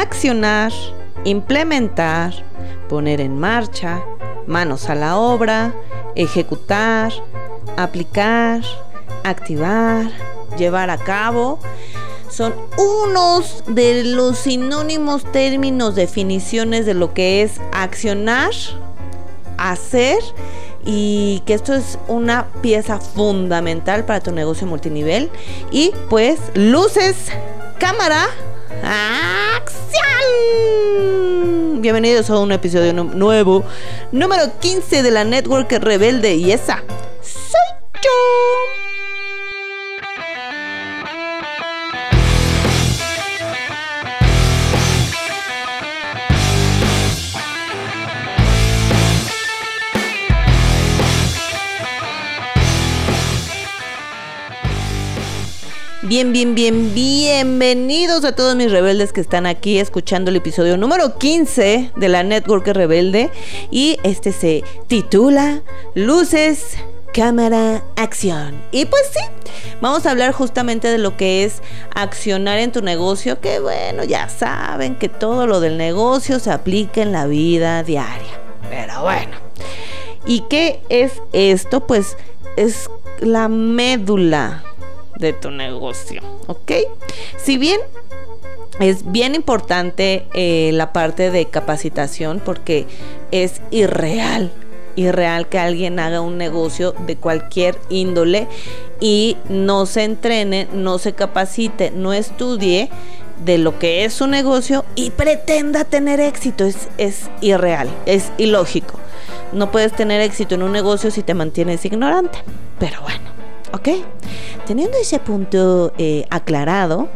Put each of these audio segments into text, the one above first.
accionar, implementar, poner en marcha, manos a la obra, ejecutar, aplicar, activar, llevar a cabo. Son unos de los sinónimos, términos, definiciones de lo que es accionar, hacer y que esto es una pieza fundamental para tu negocio multinivel. Y pues luces, cámara, acción. Bienvenidos a un episodio nuevo, número 15 de la Network Rebelde y esa Bien, bien, bien, bienvenidos a todos mis rebeldes que están aquí escuchando el episodio número 15 de la Network Rebelde. Y este se titula Luces, Cámara, Acción. Y pues sí, vamos a hablar justamente de lo que es accionar en tu negocio, que bueno, ya saben que todo lo del negocio se aplica en la vida diaria. Pero bueno. ¿Y qué es esto? Pues es la médula de tu negocio, ¿ok? Si bien es bien importante eh, la parte de capacitación porque es irreal, irreal que alguien haga un negocio de cualquier índole y no se entrene, no se capacite, no estudie de lo que es su negocio y pretenda tener éxito. Es, es irreal, es ilógico. No puedes tener éxito en un negocio si te mantienes ignorante. Pero bueno. ¿Ok? Teniendo ese punto eh, aclarado,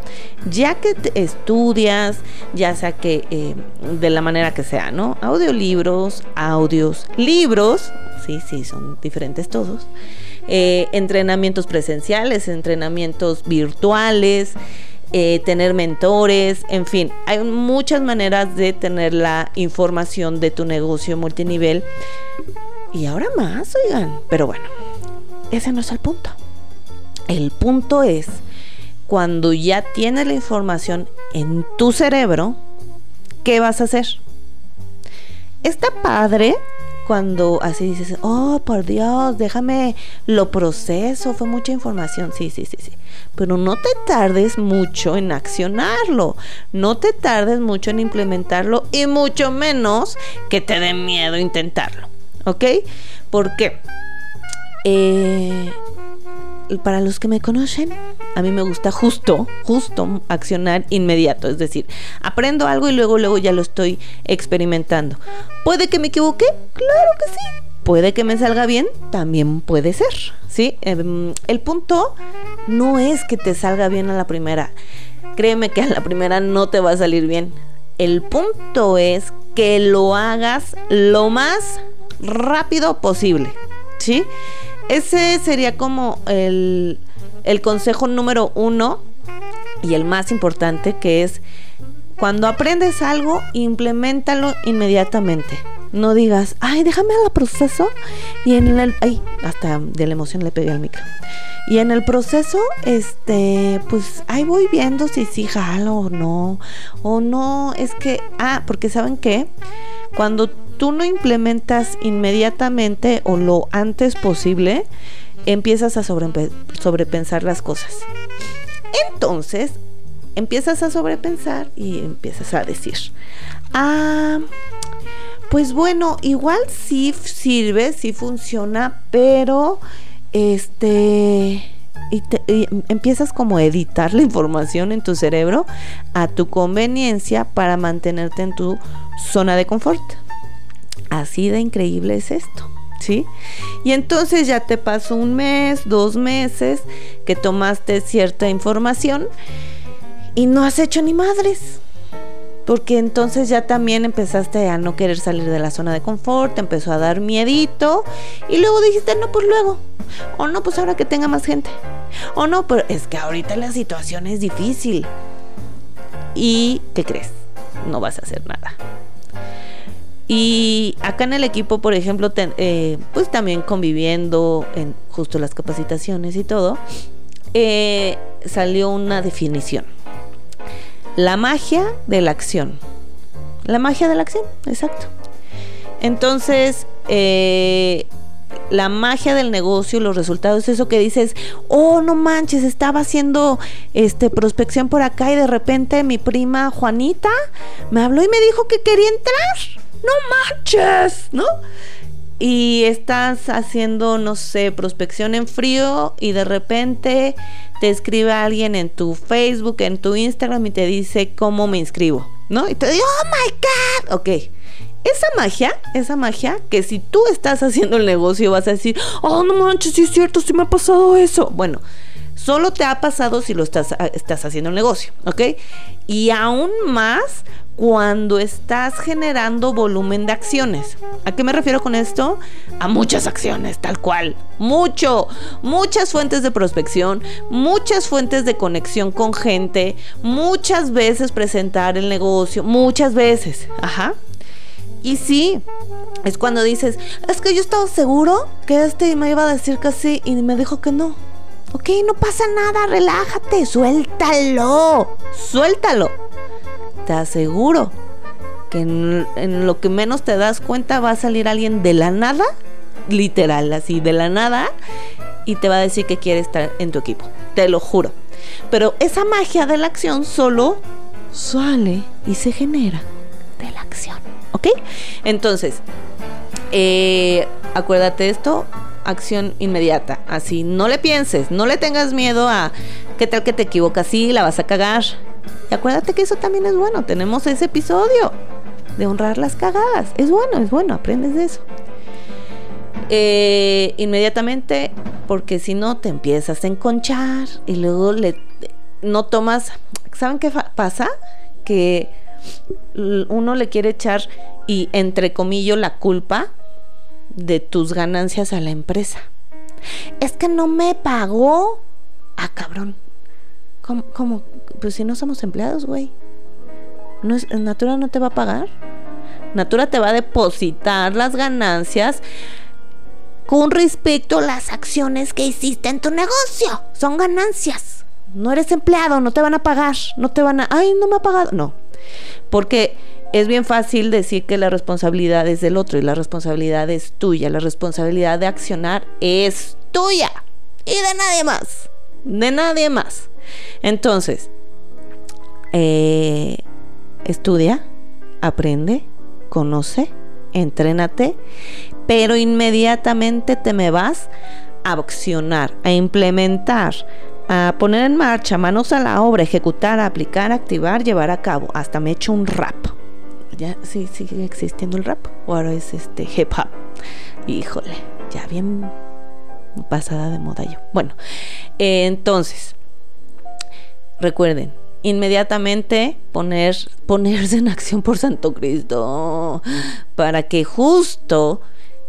ya que estudias, ya sea que eh, de la manera que sea, ¿no? Audiolibros, audios, libros, sí, sí, son diferentes todos. Eh, entrenamientos presenciales, entrenamientos virtuales, tener mentores, en fin, hay muchas maneras de tener la información de tu negocio multinivel. Y ahora más, oigan, pero bueno, ese no es el punto. El punto es cuando ya tienes la información en tu cerebro, ¿qué vas a hacer? Está padre cuando así dices, oh, por Dios, déjame lo proceso, fue mucha información, sí, sí, sí, sí. Pero no te tardes mucho en accionarlo, no te tardes mucho en implementarlo y mucho menos que te dé miedo intentarlo, ¿ok? Porque eh, para los que me conocen, a mí me gusta justo, justo accionar inmediato. Es decir, aprendo algo y luego, luego ya lo estoy experimentando. ¿Puede que me equivoque? Claro que sí. ¿Puede que me salga bien? También puede ser. ¿Sí? Em, el punto no es que te salga bien a la primera. Créeme que a la primera no te va a salir bien. El punto es que lo hagas lo más rápido posible. ¿Sí? Ese sería como el, consejo número uno y el más importante, que es cuando aprendes algo, implementalo inmediatamente. No digas, ay, déjame al proceso y en el, ay, hasta de la emoción le pegué al micro. Y en el proceso, este, pues ahí voy viendo si sí jalo o no. O no, es que, ah, porque saben que cuando tú no implementas inmediatamente o lo antes posible, empiezas a sobrepensar las cosas. Entonces, empiezas a sobrepensar y empiezas a decir, ah, pues bueno, igual sí sirve, sí funciona, pero este... Empiezas como a editar la información en tu cerebro a tu conveniencia para mantenerte en tu zona de confort. Así de increíble es esto. ¿Sí? Y entonces ya te pasó un mes, dos meses que tomaste cierta información y no has hecho ni madres. Porque entonces ya también empezaste a no querer salir de la zona de confort, empezó a dar miedito y luego dijiste, no, pues luego. O no, pues ahora que tenga más gente. O no, pero es que ahorita la situación es difícil. ¿Y qué crees? No vas a hacer nada. Y acá en el equipo, por ejemplo, eh, pues también conviviendo en justo las capacitaciones y todo, eh, salió una definición. La magia de la acción. La magia de la acción, exacto. Entonces, eh, la magia del negocio, los resultados, eso que dices, oh, no manches, estaba haciendo este prospección por acá y de repente mi prima Juanita me habló y me dijo que quería entrar. No manches, ¿no? Y estás haciendo, no sé, prospección en frío y de repente te escribe alguien en tu Facebook, en tu Instagram y te dice cómo me inscribo, ¿no? Y te digo, oh my God, ok esa magia, esa magia, que si tú estás haciendo el negocio vas a decir, oh, no manches, sí es cierto, sí me ha pasado eso. Bueno, solo te ha pasado si lo estás, ah, estás haciendo el negocio, ¿ok? Y aún más cuando estás generando volumen de acciones. ¿A qué me refiero con esto? A muchas acciones, tal cual. Mucho, muchas fuentes de prospección, muchas fuentes de conexión con gente, muchas veces presentar el negocio, muchas veces. Ajá. Y sí, es cuando dices, es que yo estaba seguro que este me iba a decir que sí y me dijo que no. Ok, no pasa nada, relájate, suéltalo, suéltalo. Te aseguro que en, lo que menos te das cuenta va a salir alguien de la nada, literal, así de la nada, y te va a decir que quiere estar en tu equipo. Te lo juro. Pero esa magia de la acción solo sale y se genera de la acción. ¿Ok? Entonces, eh, acuérdate esto, acción inmediata. Así, no le pienses, no le tengas miedo a qué tal que te equivocas, sí, la vas a cagar. Y acuérdate que eso también es bueno. Tenemos ese episodio de honrar las cagadas. Es bueno, es bueno, aprendes de eso. Eh, inmediatamente, porque si no te empiezas a enconchar y luego le no tomas. ¿Saben qué pasa? Que uno le quiere echar y entre comillas la culpa de tus ganancias a la empresa. Es que no me pagó. Ah, cabrón. ¿Cómo? cómo? Pues si no somos empleados, güey. ¿No ¿Natura no te va a pagar? Natura te va a depositar las ganancias con respecto a las acciones que hiciste en tu negocio. Son ganancias. No eres empleado, no te van a pagar. No te van a... Ay, no me ha pagado. No, porque es bien fácil decir que la responsabilidad es del otro y la responsabilidad es tuya. La responsabilidad de accionar es tuya y de nadie más. De nadie más. Entonces, eh, estudia, aprende, conoce, entrénate, pero inmediatamente te me vas a accionar, a implementar, a poner en marcha, manos a la obra, ejecutar, aplicar, activar, llevar a cabo. Hasta me he hecho un rap. Ya sí sigue existiendo el rap. O ahora es este hip hop. Híjole, ya bien pasada de moda yo. Bueno, entonces, recuerden, inmediatamente poner, ponerse en acción por Santo Cristo. Para que justo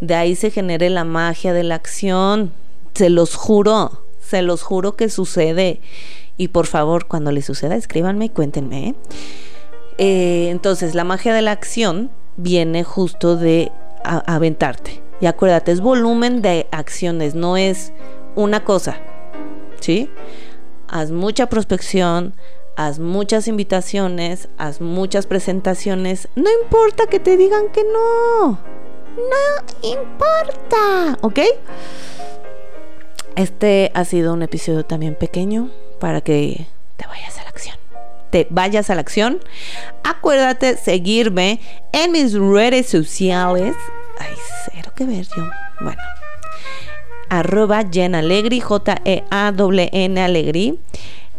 de ahí se genere la magia de la acción. Se los juro se los juro que sucede. Y por favor, cuando les suceda, escríbanme y cuéntenme. ¿eh? Eh, entonces, la magia de la acción viene justo de aventarte. Y acuérdate, es volumen de acciones, no es una cosa. ¿Sí? Haz mucha prospección, haz muchas invitaciones, haz muchas presentaciones. No importa que te digan que no. No importa. ¿Ok? Este ha sido un episodio también pequeño para que te vayas a la acción. Te vayas a la acción. Acuérdate seguirme en mis redes sociales. Ay, cero que ver yo. Bueno. Arroba Jen Alegri, J-E-A-N Alegri.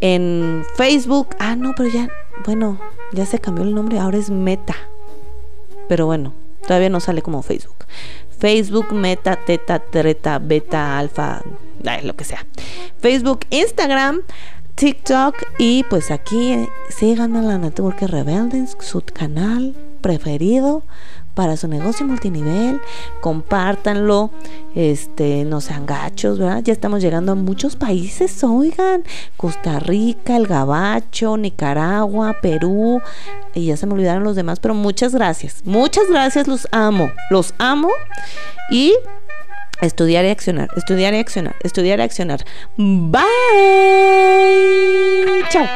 En Facebook. Ah, no, pero ya, bueno, ya se cambió el nombre. Ahora es Meta. Pero bueno, todavía no sale como Facebook. Facebook, Meta, Teta, Treta, Beta, Alfa, lo que sea. Facebook, Instagram, TikTok y pues aquí eh, síganme en la Network Rebelde, su canal preferido para su negocio multinivel, compártanlo, este, no sean gachos, ¿verdad? Ya estamos llegando a muchos países, oigan, Costa Rica, el Gabacho, Nicaragua, Perú, y ya se me olvidaron los demás, pero muchas gracias, muchas gracias, los amo, los amo. Y estudiar y accionar, estudiar y accionar, estudiar y accionar. Bye. Chao.